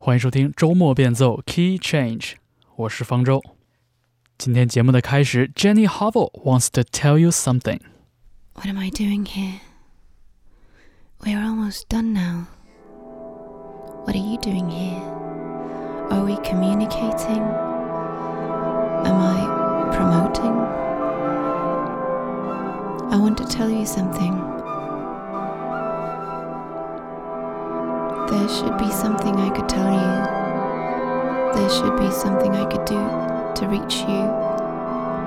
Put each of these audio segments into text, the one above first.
欢迎收听周末变奏 Key Change，我是方舟。今天节目的开始，Jenny Hovel wants to tell you something。 What am I doing here? We're almost done now. What are you doing here? Are we communicating? Am I promoting? I want to tell you something. There should be something I could tell you. There should be something I could do to reach you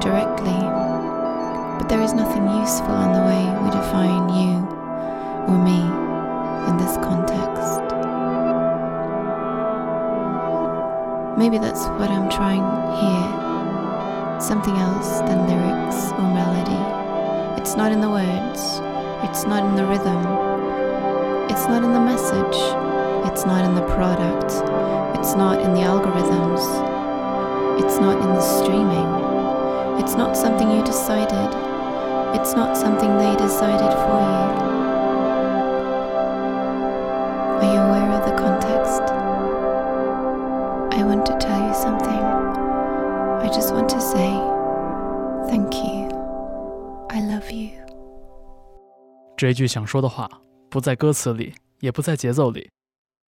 directly. But there is nothing useful in the way we define you or me in this context. Maybe that's what I'm trying here. Something else than lyrics or melody. It's not in the words, it's not in the rhythm, it's not in the message, it's not in the product, it's not in the algorithms, it's not in the streaming. It's not something you decided. It's not something they decided for you. Are you aware of the context? I want to tell you something. I just want to say thank you. I love you. 这一句想说的话，不在歌词里，也不在节奏里，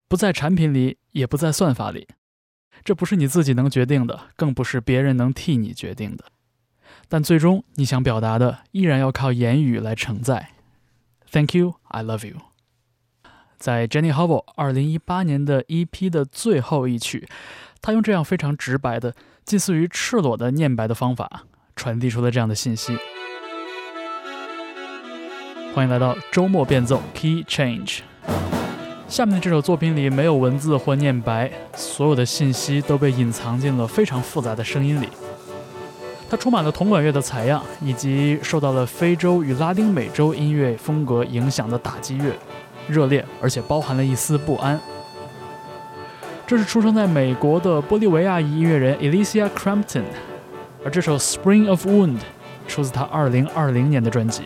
不在产品里，也不在算法里。这不是你自己能决定的，更不是别人能替你决定的。但最终你想表达的，依然要靠言语来承载。Thank you, I love you。在 Jenny Hovel 二零一八年的 EP 的最后一曲，他用这样非常直白的、近似于赤裸的念白的方法，传递出了这样的信息。欢迎来到周末变奏 Key Change。下面的这首作品里没有文字或念白，所有的信息都被隐藏进了非常复杂的声音里。它充满了铜管乐的采样，以及受到了非洲与拉丁美洲音乐风格影响的打击乐，热烈而且包含了一丝不安。这是出生在美国的玻利维亚裔音乐人 Alicia Crampton，而这首《Spring of Wound》出自他2020年的专辑。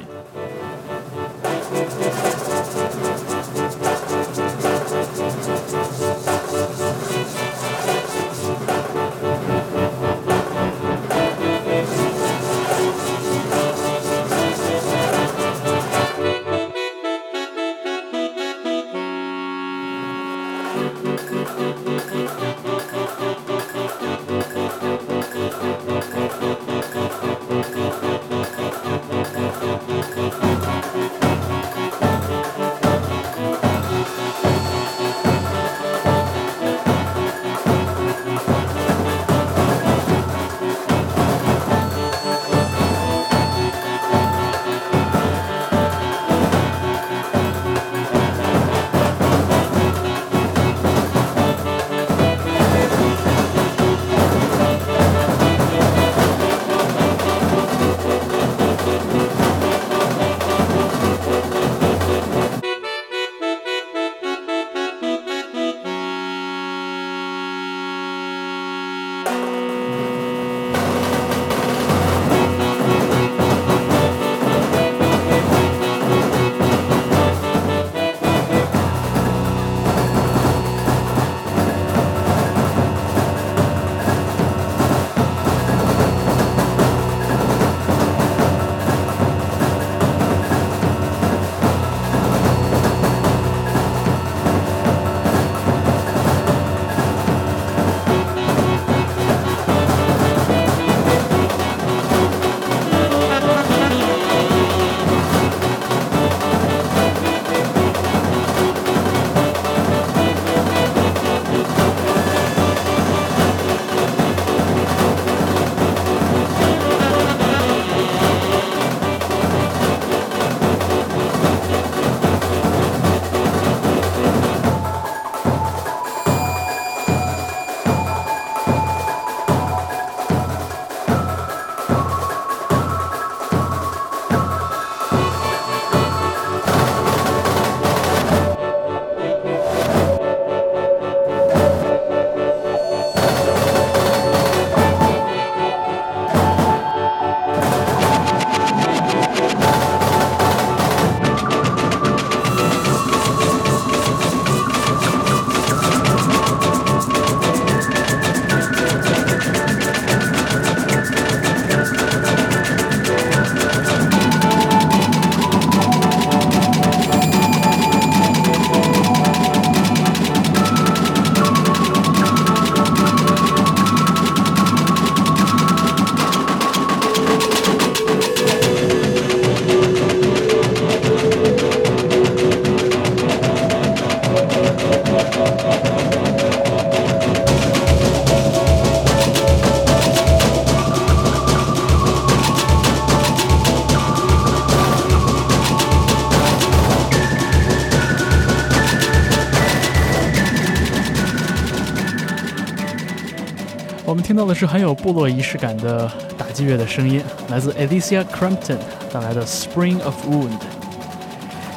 到的是很有部落仪式感的打击乐的声音，来自 Alicia Crampton 带来的《Spring of Wound》。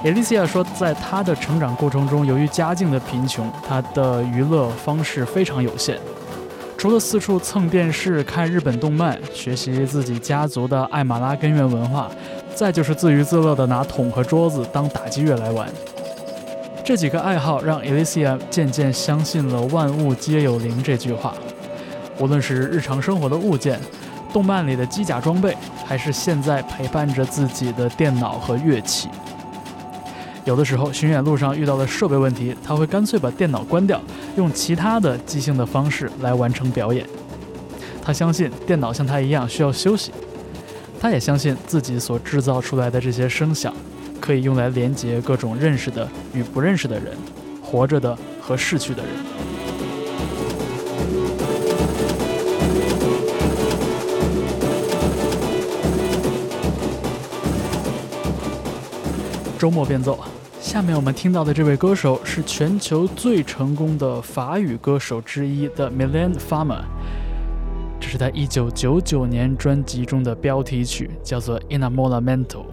Alicia 说，在她的成长过程中，由于家境的贫穷，她的娱乐方式非常有限，除了四处蹭电视、看日本动漫、学习自己家族的艾马拉根源文化，再就是自娱自乐的拿桶和桌子当打击乐来玩。这几个爱好让 Alicia 渐渐相信了“万物皆有灵”这句话。无论是日常生活的物件、动漫里的机甲装备，还是现在陪伴着自己的电脑和乐器，有的时候巡演路上遇到了设备问题，他会干脆把电脑关掉，用其他的即兴的方式来完成表演。他相信电脑像他一样需要休息，他也相信自己所制造出来的这些声响，可以用来连接各种认识的与不认识的人，活着的和逝去的人。周末变奏。下面我们听到的这位歌手是全球最成功的法语歌手之一的 Milan Farmer，这是他1999年专辑中的标题曲，叫做《Inamoramento》。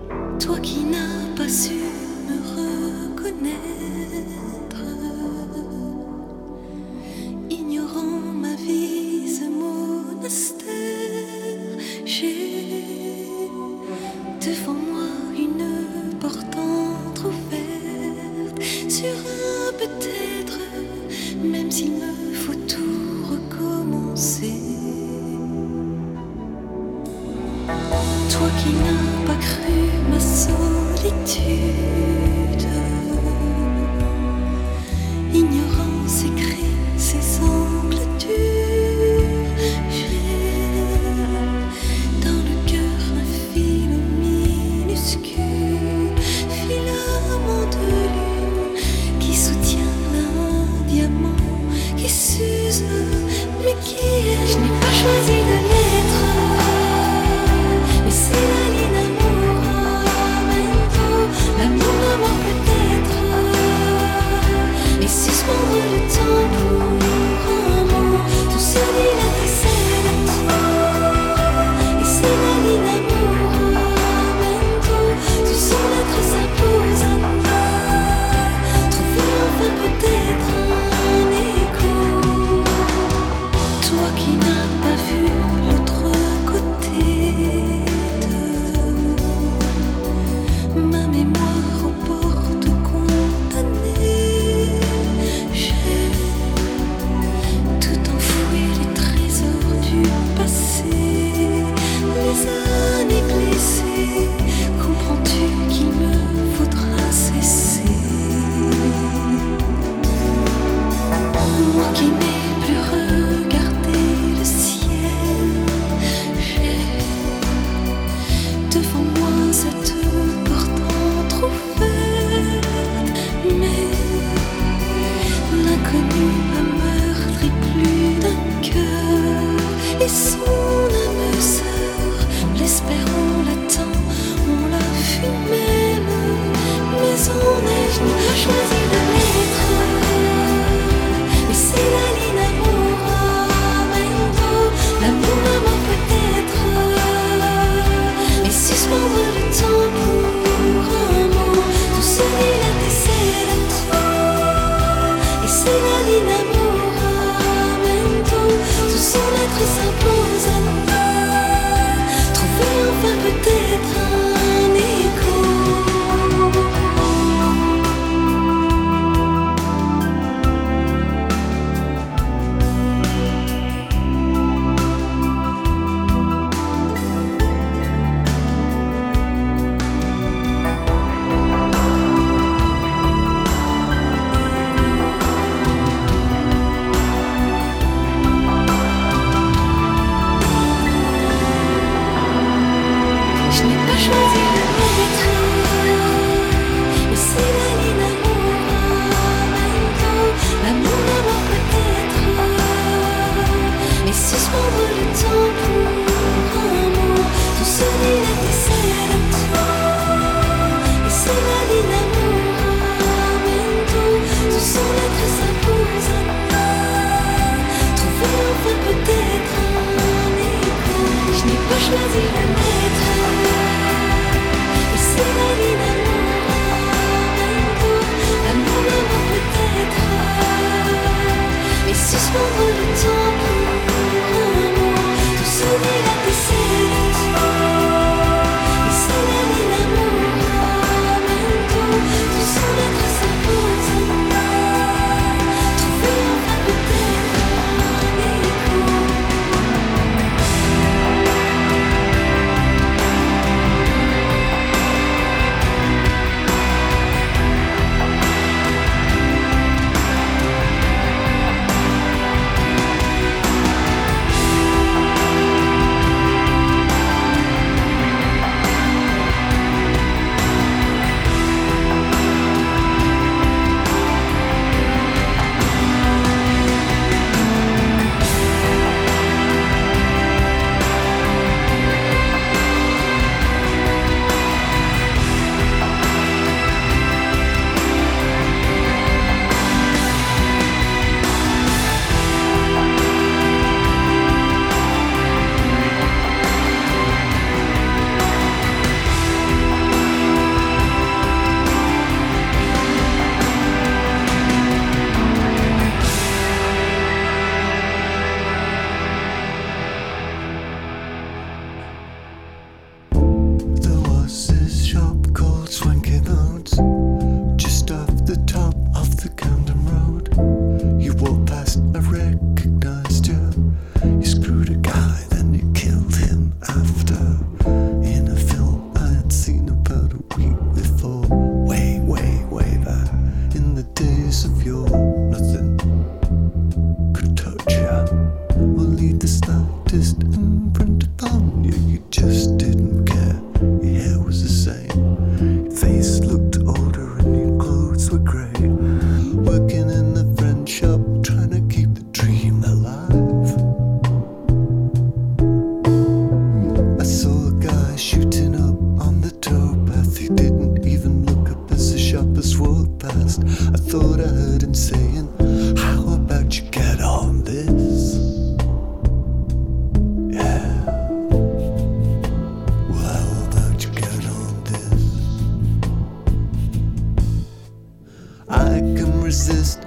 resist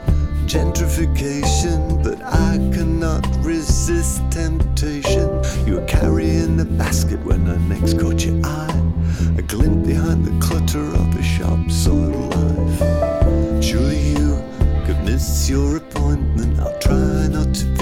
gentrification, but I cannot resist temptation. You were carrying the basket when I next caught your eye, a glint behind the clutter of a shop-soiled life. Surely you could miss your appointment. I'll try not to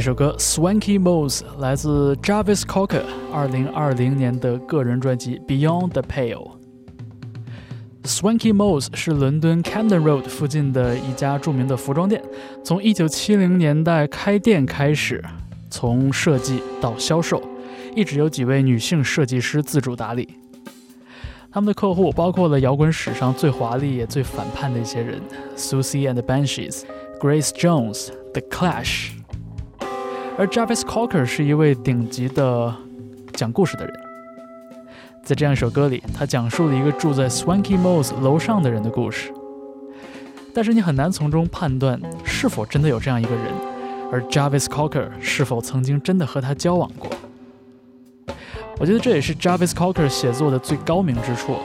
这首歌《Swanky Moles》来自 Jarvis Cocker 2020年的个人专辑《Beyond the Pale》。Swanky Moles 是伦敦 Camden Road 附近的一家著名的服装店，从1970年代开店开始，从设计到销售，一直有几位女性设计师自主打理。他们的客户包括了摇滚史上最华丽也最反叛的一些人：Susie and the Banshees、Grace Jones、The Clash。而 Jarvis Cocker 是一位顶级的讲故事的人。在这样一首歌里，他讲述了一个住在 Swanky Moles 楼上的人的故事。但是你很难从中判断是否真的有这样一个人，而 Jarvis Cocker 是否曾经真的和他交往过。我觉得这也是 Jarvis Cocker 写作的最高明之处。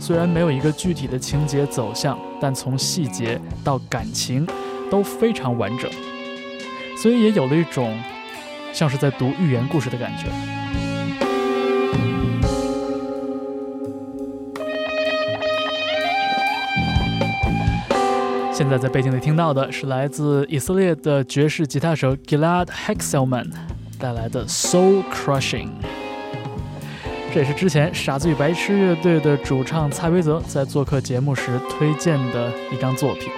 虽然没有一个具体的情节走向，但从细节到感情都非常完整。所以也有了一种像是在读寓言故事的感觉。现在在背景里听到的是来自以色列的爵士吉他手 Gilad Hexelman 带来的《Soul Crushing》，这也是之前傻子与白痴乐队的主唱蔡维泽在做客节目时推荐的一张作品。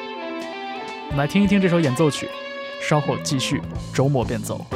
我们来听一听这首演奏曲。稍后继续周末便走。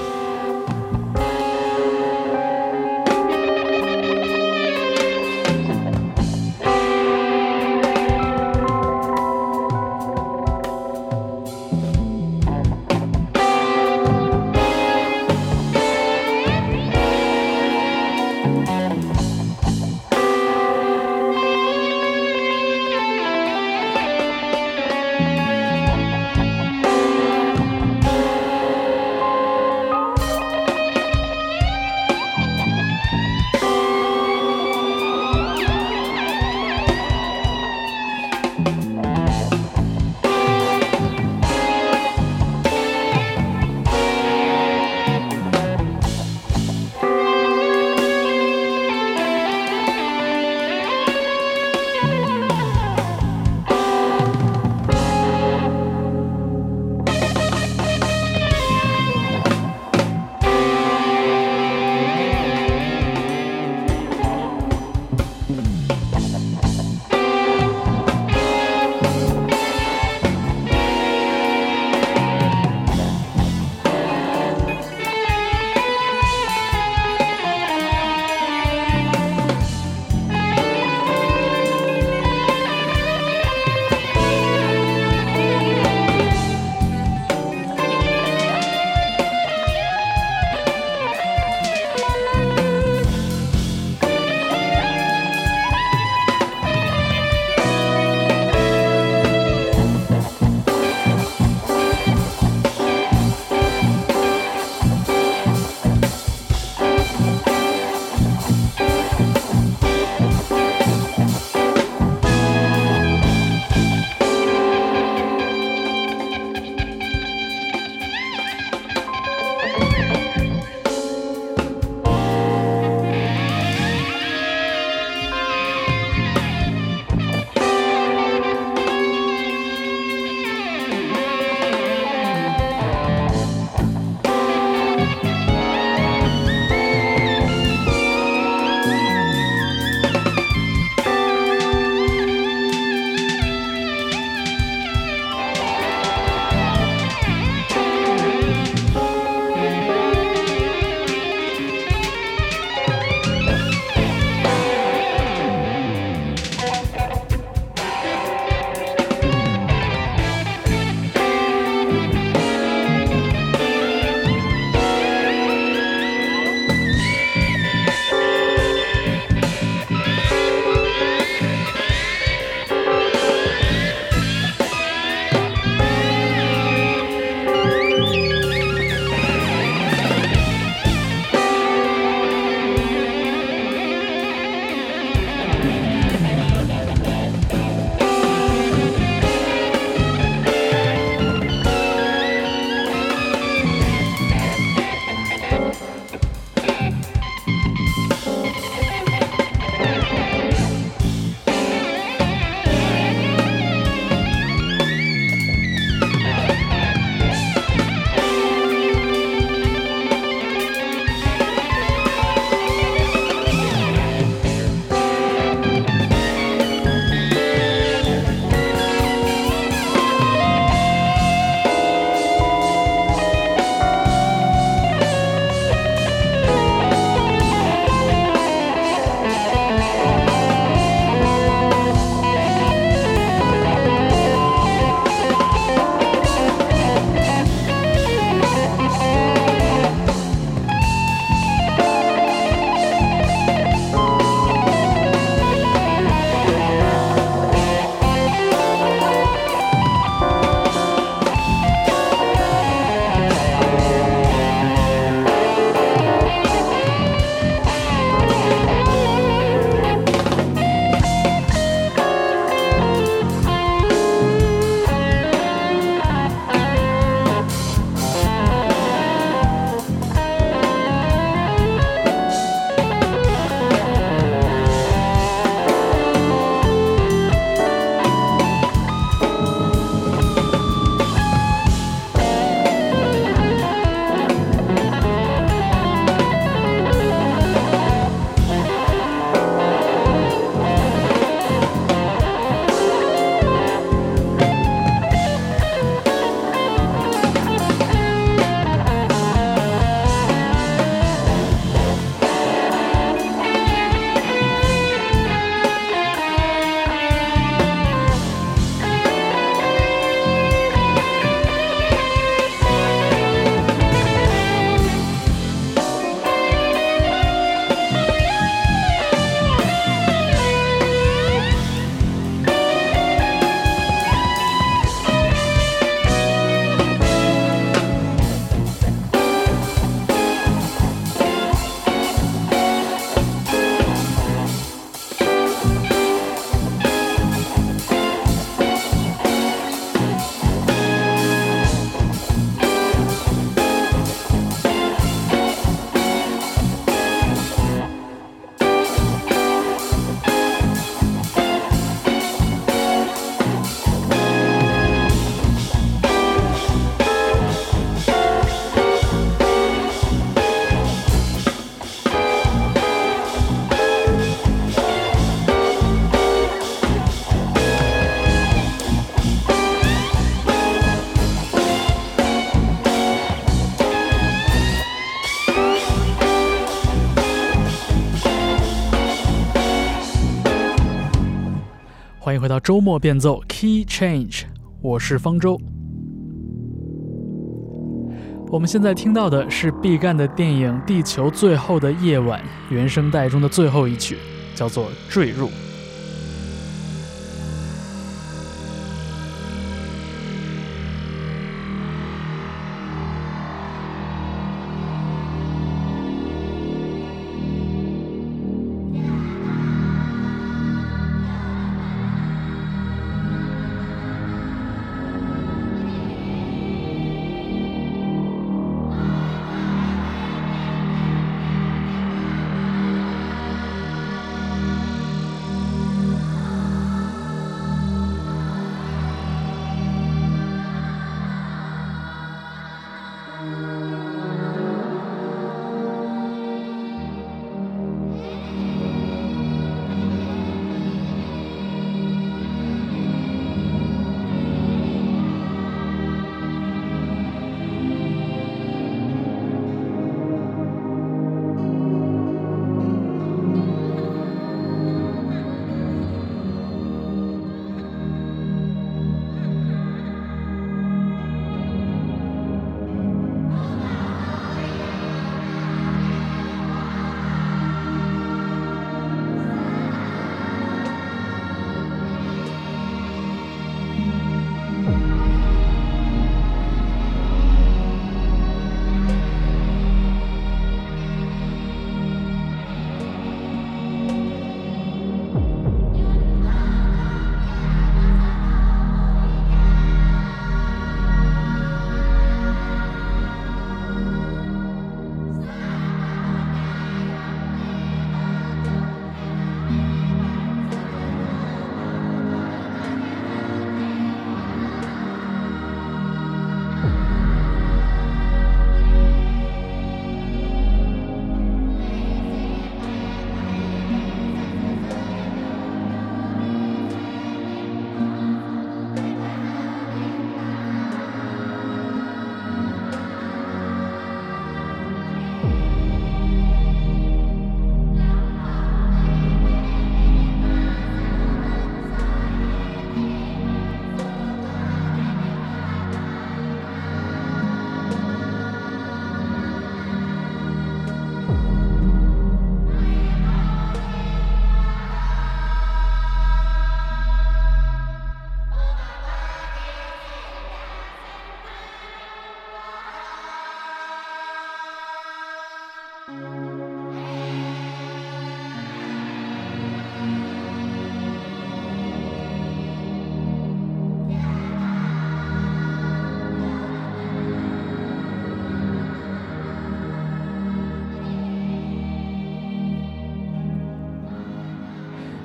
周末变奏 Key Change，我是方舟。我们现在听到的是毕赣的电影《地球最后的夜晚》原声带中的最后一曲，叫做《坠入》。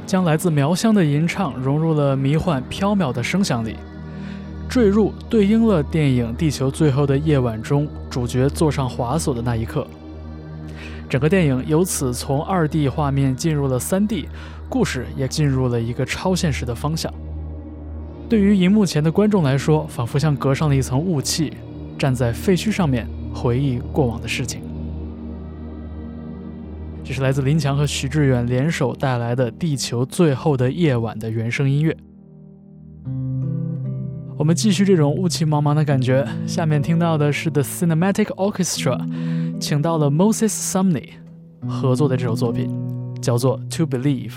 将来自苗乡的吟唱融入了迷幻飘渺的声响里，坠入对应了电影《地球最后的夜晚》中主角坐上滑索的那一刻。整个电影由此从二 D 画面进入了三 D，故事也进入了一个超现实的方向。对于荧幕前的观众来说，仿佛像隔上了一层雾气，站在废墟上面回忆过往的事情。这是来自林强和徐志远联手带来的《地球最后的夜晚》的原声音乐。我们继续这种雾气茫茫的感觉。下面听到的是 The Cinematic Orchestra，请到了 Moses Sumney 合作的这首作品，叫做《To Believe》。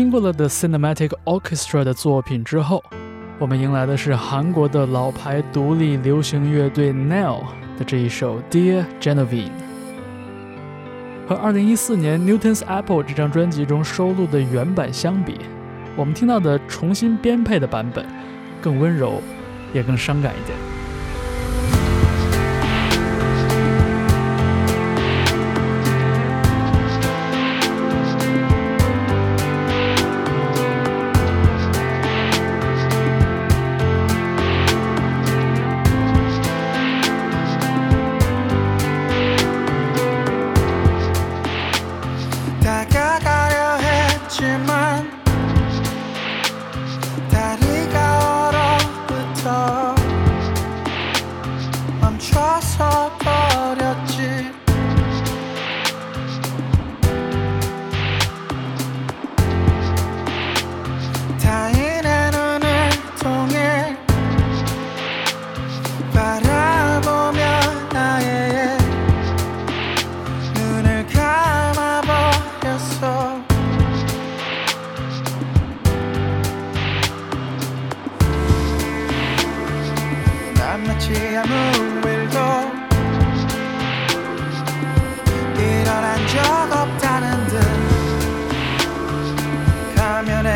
听过了 The Cinematic Orchestra 的作品之后，我们迎来的是韩国的老牌独立流行乐队 NAIL 的这一首 Dear Genevieve。和2014年 Newton's Apple 这张专辑中收录的原版相比，我们听到的重新编配的版本更温柔，也更伤感一点。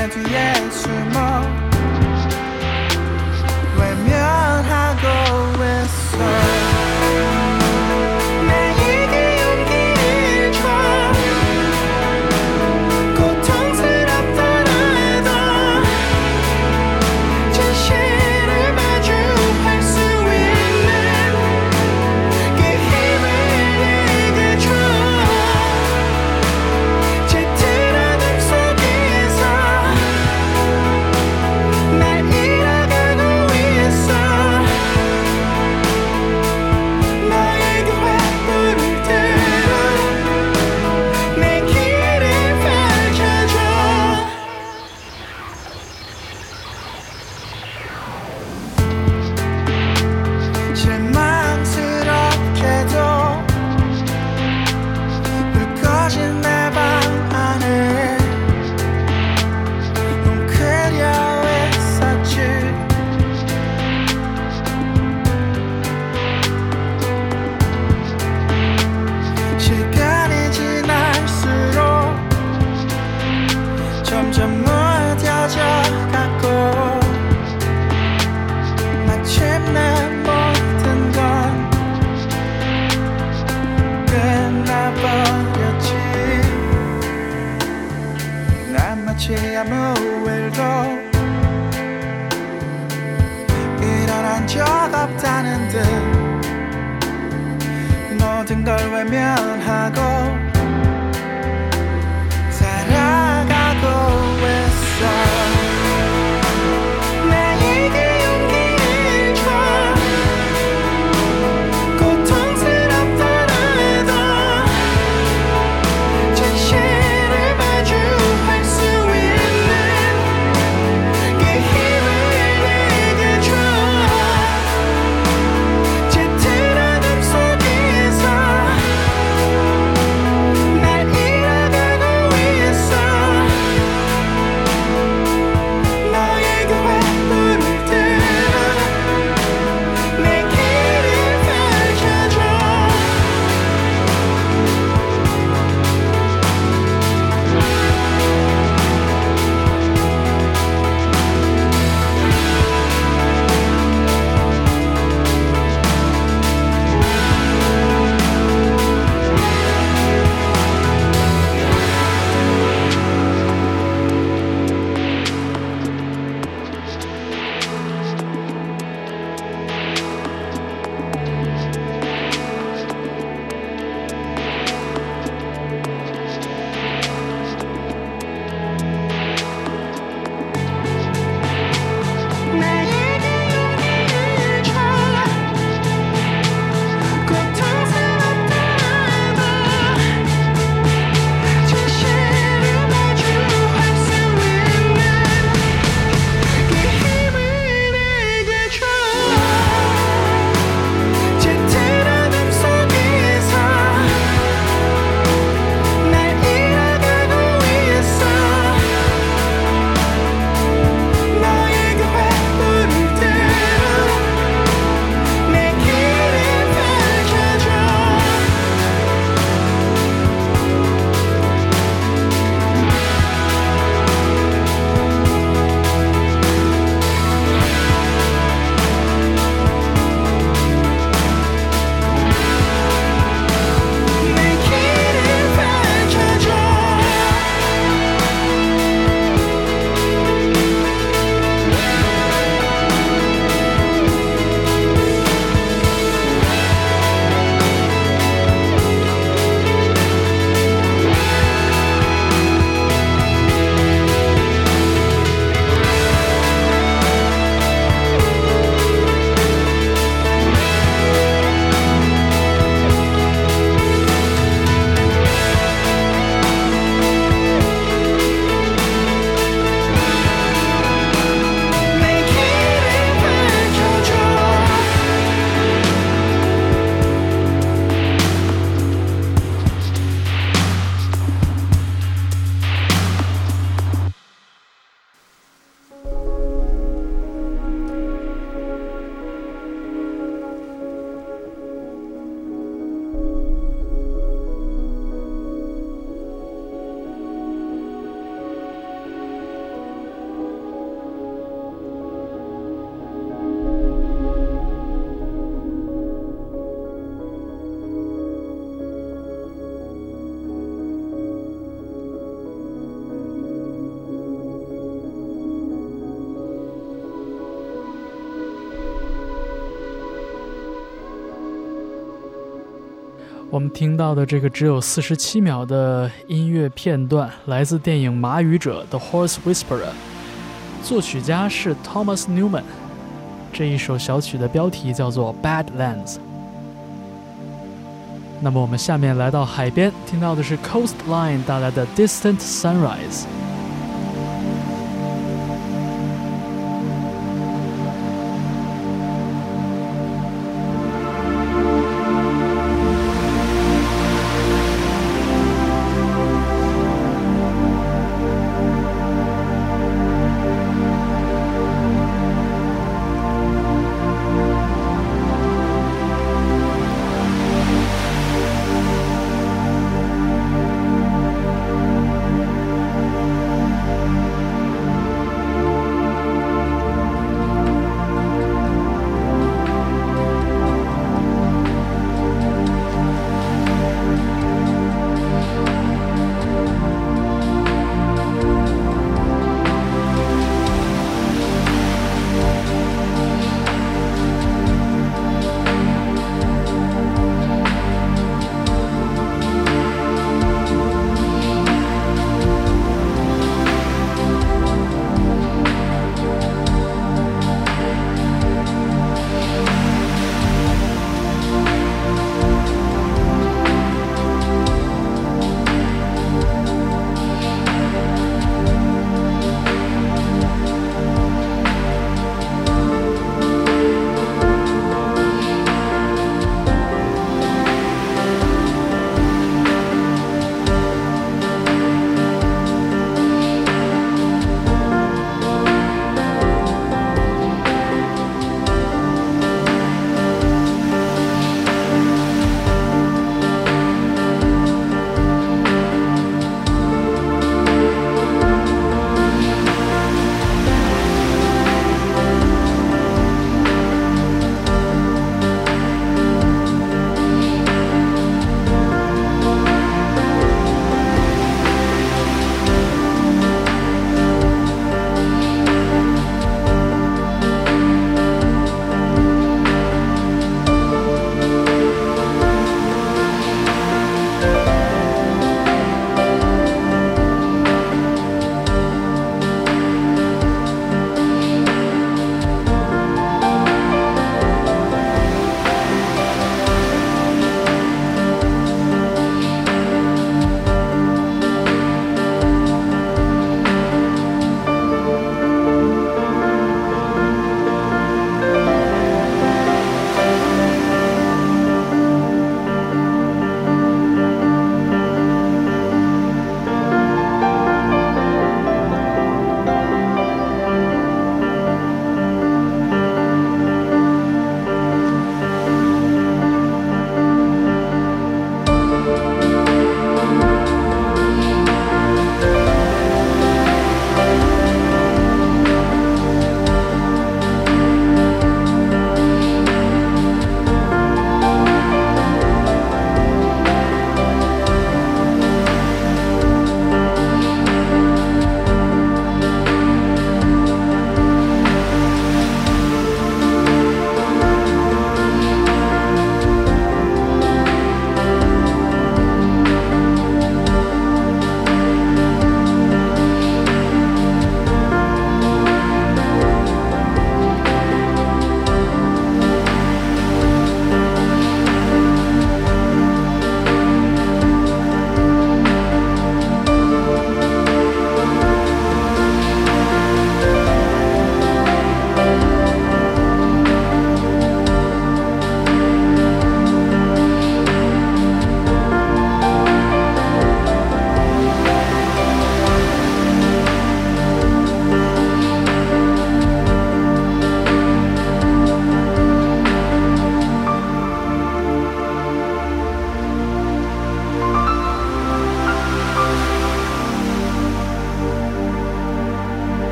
难去掩饰梦。我们听到的这个只有四十七秒的音乐片段，来自电影《马语者》的《Horse Whisperer》，作曲家是 Thomas Newman。这一首小曲的标题叫做《Badlands》。那么我们下面来到海边，听到的是 Coastline 带来的《Distant Sunrise》。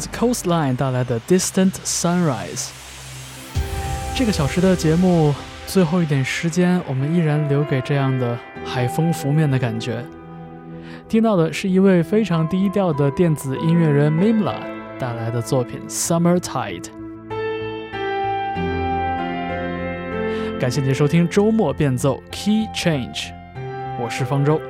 自 Coastline 带来的 Distant Sunrise。这个小时的节目最后一点时间，我们依然留给这样的海风拂面的感觉。听到的是一位非常低调的电子音乐人 Mimla 带来的作品《Summer Tide》。感谢您收听周末变奏 Key Change，我是方舟。